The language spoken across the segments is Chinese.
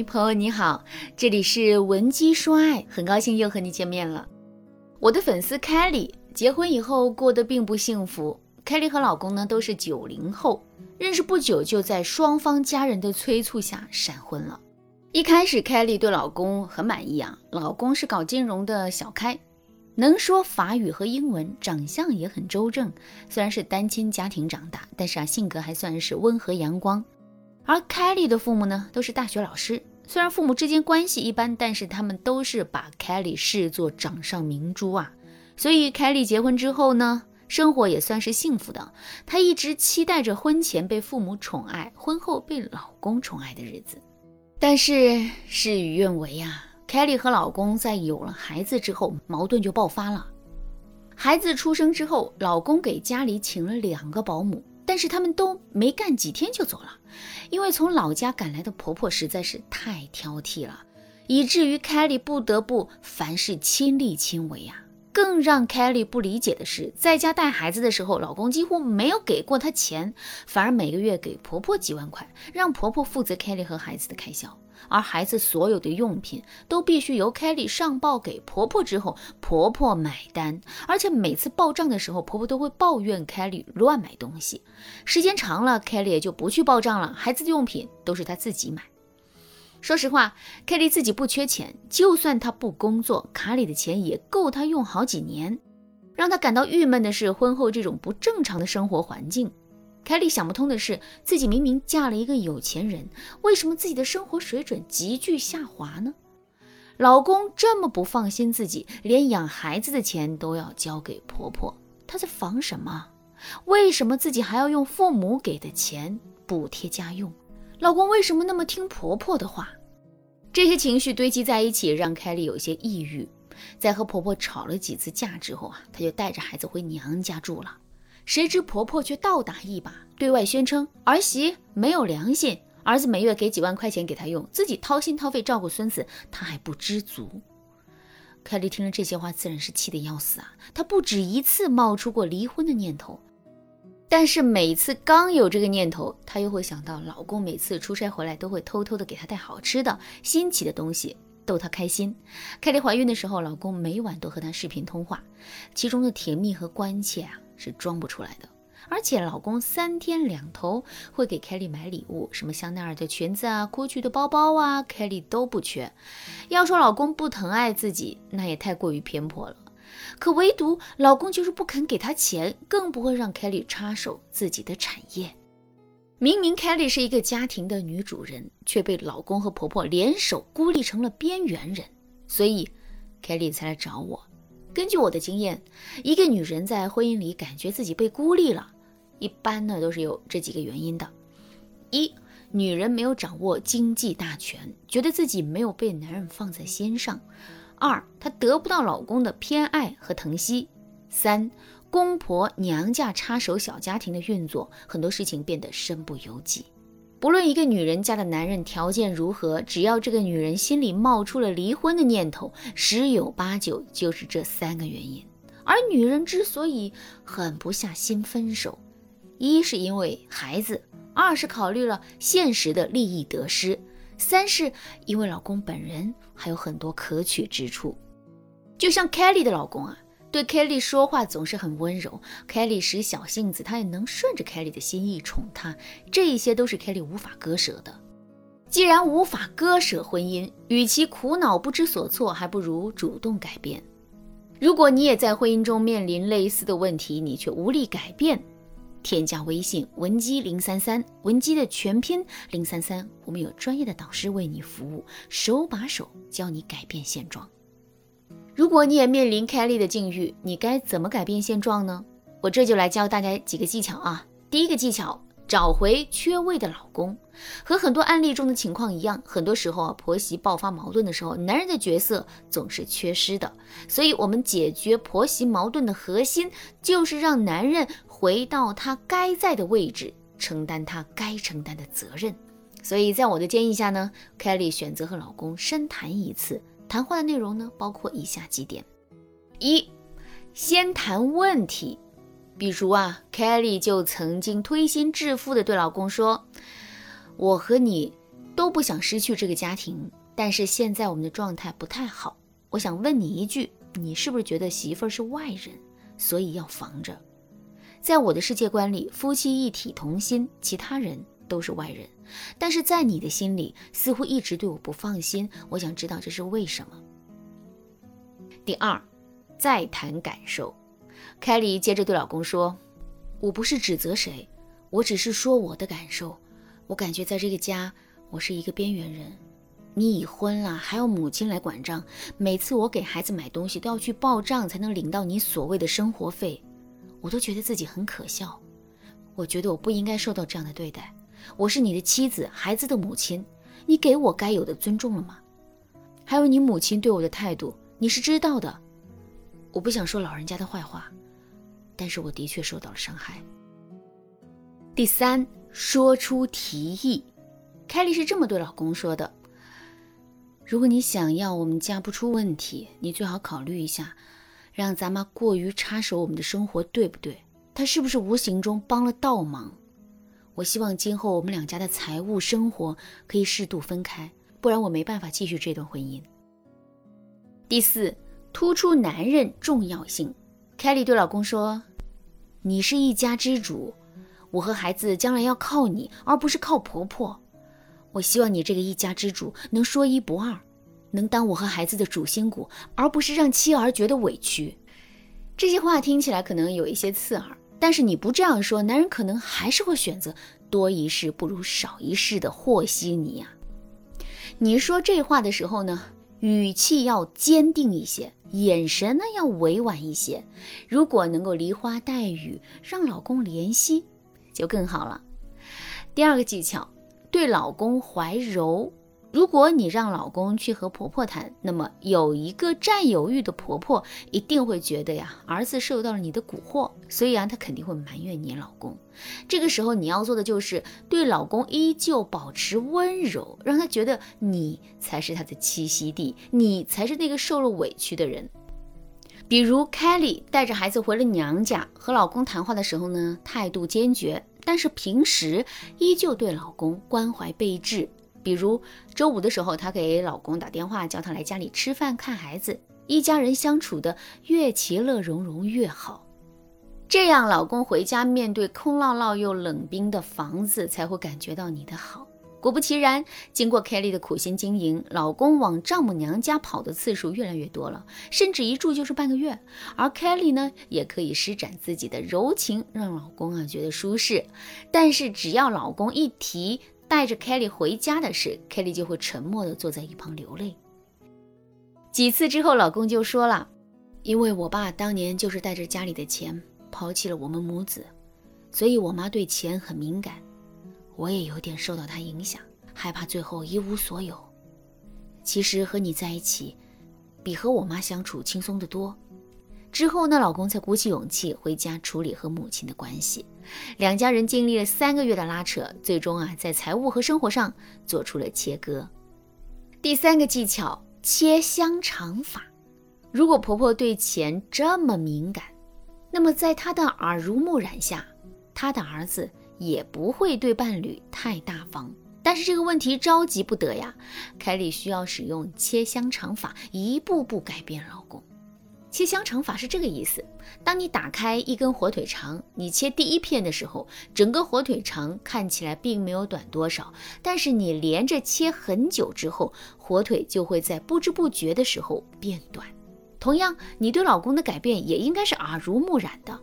朋友你好，这里是文姬说爱，很高兴又和你见面了。我的粉丝 Kelly 结婚以后过得并不幸福。Kelly 和老公呢都是九零后，认识不久就在双方家人的催促下闪婚了。一开始 Kelly 对老公很满意啊，老公是搞金融的小开，能说法语和英文，长相也很周正。虽然是单亲家庭长大，但是啊性格还算是温和阳光。而凯莉的父母呢，都是大学老师。虽然父母之间关系一般，但是他们都是把凯莉视作掌上明珠啊。所以凯莉结婚之后呢，生活也算是幸福的。她一直期待着婚前被父母宠爱，婚后被老公宠爱的日子。但是事与愿违啊，凯莉和老公在有了孩子之后，矛盾就爆发了。孩子出生之后，老公给家里请了两个保姆。但是他们都没干几天就走了，因为从老家赶来的婆婆实在是太挑剔了，以至于凯莉不得不凡事亲力亲为呀。更让凯莉不理解的是，在家带孩子的时候，老公几乎没有给过她钱，反而每个月给婆婆几万块，让婆婆负责凯莉和孩子的开销。而孩子所有的用品都必须由 Kelly 上报给婆婆之后，婆婆买单。而且每次报账的时候，婆婆都会抱怨 Kelly 乱买东西。时间长了，Kelly 也就不去报账了。孩子的用品都是她自己买。说实话，Kelly 自己不缺钱，就算她不工作，卡里的钱也够她用好几年。让她感到郁闷的是，婚后这种不正常的生活环境。凯莉想不通的是，自己明明嫁了一个有钱人，为什么自己的生活水准急剧下滑呢？老公这么不放心自己，连养孩子的钱都要交给婆婆，她在防什么？为什么自己还要用父母给的钱补贴家用？老公为什么那么听婆婆的话？这些情绪堆积在一起，让凯莉有些抑郁。在和婆婆吵了几次架之后啊，她就带着孩子回娘家住了。谁知婆婆却倒打一把，对外宣称儿媳没有良心，儿子每月给几万块钱给她用，自己掏心掏肺照顾孙子，她还不知足。凯莉听了这些话，自然是气得要死啊！她不止一次冒出过离婚的念头，但是每次刚有这个念头，她又会想到老公每次出差回来都会偷偷的给她带好吃的、新奇的东西，逗她开心。凯莉怀孕的时候，老公每晚都和她视频通话，其中的甜蜜和关切啊。是装不出来的，而且老公三天两头会给凯莉买礼物，什么香奈儿的裙子啊、GUCCI 的包包啊，凯莉都不缺。要说老公不疼爱自己，那也太过于偏颇了。可唯独老公就是不肯给她钱，更不会让凯莉插手自己的产业。明明凯莉是一个家庭的女主人，却被老公和婆婆联手孤立成了边缘人，所以凯莉才来找我。根据我的经验，一个女人在婚姻里感觉自己被孤立了，一般呢都是有这几个原因的：一，女人没有掌握经济大权，觉得自己没有被男人放在心上；二，她得不到老公的偏爱和疼惜；三，公婆娘家插手小家庭的运作，很多事情变得身不由己。不论一个女人家的男人条件如何，只要这个女人心里冒出了离婚的念头，十有八九就是这三个原因。而女人之所以狠不下心分手，一是因为孩子，二是考虑了现实的利益得失，三是因为老公本人还有很多可取之处。就像 Kelly 的老公啊。对 Kelly 说话总是很温柔，Kelly 使小性子，他也能顺着 Kelly 的心意宠她，这一些都是 Kelly 无法割舍的。既然无法割舍婚姻，与其苦恼不知所措，还不如主动改变。如果你也在婚姻中面临类似的问题，你却无力改变，添加微信文姬零三三，文姬的全拼零三三，我们有专业的导师为你服务，手把手教你改变现状。如果你也面临 Kelly 的境遇，你该怎么改变现状呢？我这就来教大家几个技巧啊。第一个技巧，找回缺位的老公。和很多案例中的情况一样，很多时候啊，婆媳爆发矛盾的时候，男人的角色总是缺失的。所以，我们解决婆媳矛盾的核心，就是让男人回到他该在的位置，承担他该承担的责任。所以在我的建议下呢，Kelly 选择和老公深谈一次。谈话的内容呢，包括以下几点：一，先谈问题，比如啊，Kelly 就曾经推心置腹的对老公说：“我和你都不想失去这个家庭，但是现在我们的状态不太好。我想问你一句，你是不是觉得媳妇儿是外人，所以要防着？在我的世界观里，夫妻一体同心，其他人都是外人。但是在你的心里，似乎一直对我不放心。我想知道这是为什么。第二，再谈感受。凯莉接着对老公说：“我不是指责谁，我只是说我的感受。我感觉在这个家，我是一个边缘人。”你已婚了，还要母亲来管账。每次我给孩子买东西，都要去报账才能领到你所谓的生活费，我都觉得自己很可笑。我觉得我不应该受到这样的对待。我是你的妻子，孩子的母亲，你给我该有的尊重了吗？还有你母亲对我的态度，你是知道的。我不想说老人家的坏话，但是我的确受到了伤害。第三，说出提议。凯莉是这么对老公说的。如果你想要我们家不出问题，你最好考虑一下，让咱妈过于插手我们的生活，对不对？她是不是无形中帮了倒忙？我希望今后我们两家的财务生活可以适度分开，不然我没办法继续这段婚姻。第四，突出男人重要性。凯莉对老公说：“你是一家之主，我和孩子将来要靠你，而不是靠婆婆。”我希望你这个一家之主能说一不二，能当我和孩子的主心骨，而不是让妻儿觉得委屈。这些话听起来可能有一些刺耳，但是你不这样说，男人可能还是会选择多一事不如少一事的和稀泥呀。你说这话的时候呢，语气要坚定一些，眼神呢要委婉一些。如果能够梨花带雨，让老公怜惜，就更好了。第二个技巧。对老公怀柔，如果你让老公去和婆婆谈，那么有一个占有欲的婆婆一定会觉得呀，儿子受到了你的蛊惑，所以啊，她肯定会埋怨你老公。这个时候你要做的就是对老公依旧保持温柔，让他觉得你才是他的栖息地，你才是那个受了委屈的人。比如 Kelly 带着孩子回了娘家，和老公谈话的时候呢，态度坚决。但是平时依旧对老公关怀备至，比如周五的时候，她给老公打电话，叫他来家里吃饭、看孩子，一家人相处的越其乐融融越好。这样，老公回家面对空落落又冷冰的房子，才会感觉到你的好。果不其然，经过 Kelly 的苦心经营，老公往丈母娘家跑的次数越来越多了，甚至一住就是半个月。而 Kelly 呢，也可以施展自己的柔情，让老公啊觉得舒适。但是只要老公一提带着 Kelly 回家的事，Kelly 就会沉默地坐在一旁流泪。几次之后，老公就说了：“因为我爸当年就是带着家里的钱抛弃了我们母子，所以我妈对钱很敏感。”我也有点受到他影响，害怕最后一无所有。其实和你在一起，比和我妈相处轻松得多。之后呢，老公才鼓起勇气回家处理和母亲的关系。两家人经历了三个月的拉扯，最终啊，在财务和生活上做出了切割。第三个技巧，切香肠法。如果婆婆对钱这么敏感，那么在她的耳濡目染下，她的儿子。也不会对伴侣太大方，但是这个问题着急不得呀。凯莉需要使用切香肠法，一步步改变老公。切香肠法是这个意思：当你打开一根火腿肠，你切第一片的时候，整个火腿肠看起来并没有短多少，但是你连着切很久之后，火腿就会在不知不觉的时候变短。同样，你对老公的改变也应该是耳濡目染的。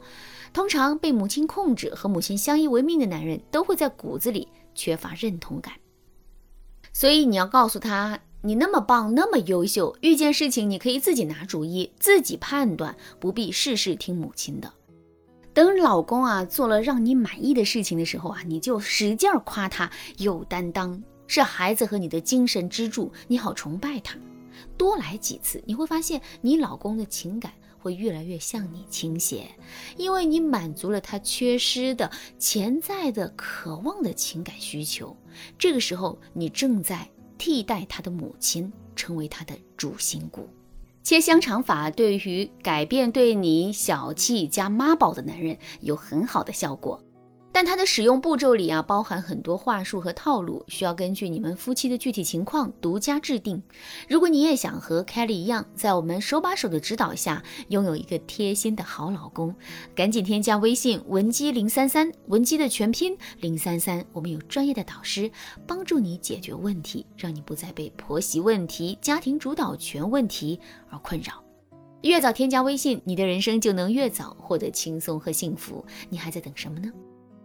通常被母亲控制和母亲相依为命的男人，都会在骨子里缺乏认同感。所以你要告诉他，你那么棒，那么优秀，遇见事情你可以自己拿主意，自己判断，不必事事听母亲的。等老公啊做了让你满意的事情的时候啊，你就使劲夸他有担当，是孩子和你的精神支柱，你好崇拜他。多来几次，你会发现你老公的情感。会越来越向你倾斜，因为你满足了他缺失的潜在的渴望的情感需求。这个时候，你正在替代他的母亲，成为他的主心骨。切香肠法对于改变对你小气加妈宝的男人有很好的效果。但它的使用步骤里啊，包含很多话术和套路，需要根据你们夫妻的具体情况独家制定。如果你也想和 Kelly 一样，在我们手把手的指导下，拥有一个贴心的好老公，赶紧添加微信文姬零三三，文姬的全拼零三三，我们有专业的导师帮助你解决问题，让你不再被婆媳问题、家庭主导权问题而困扰。越早添加微信，你的人生就能越早获得轻松和幸福。你还在等什么呢？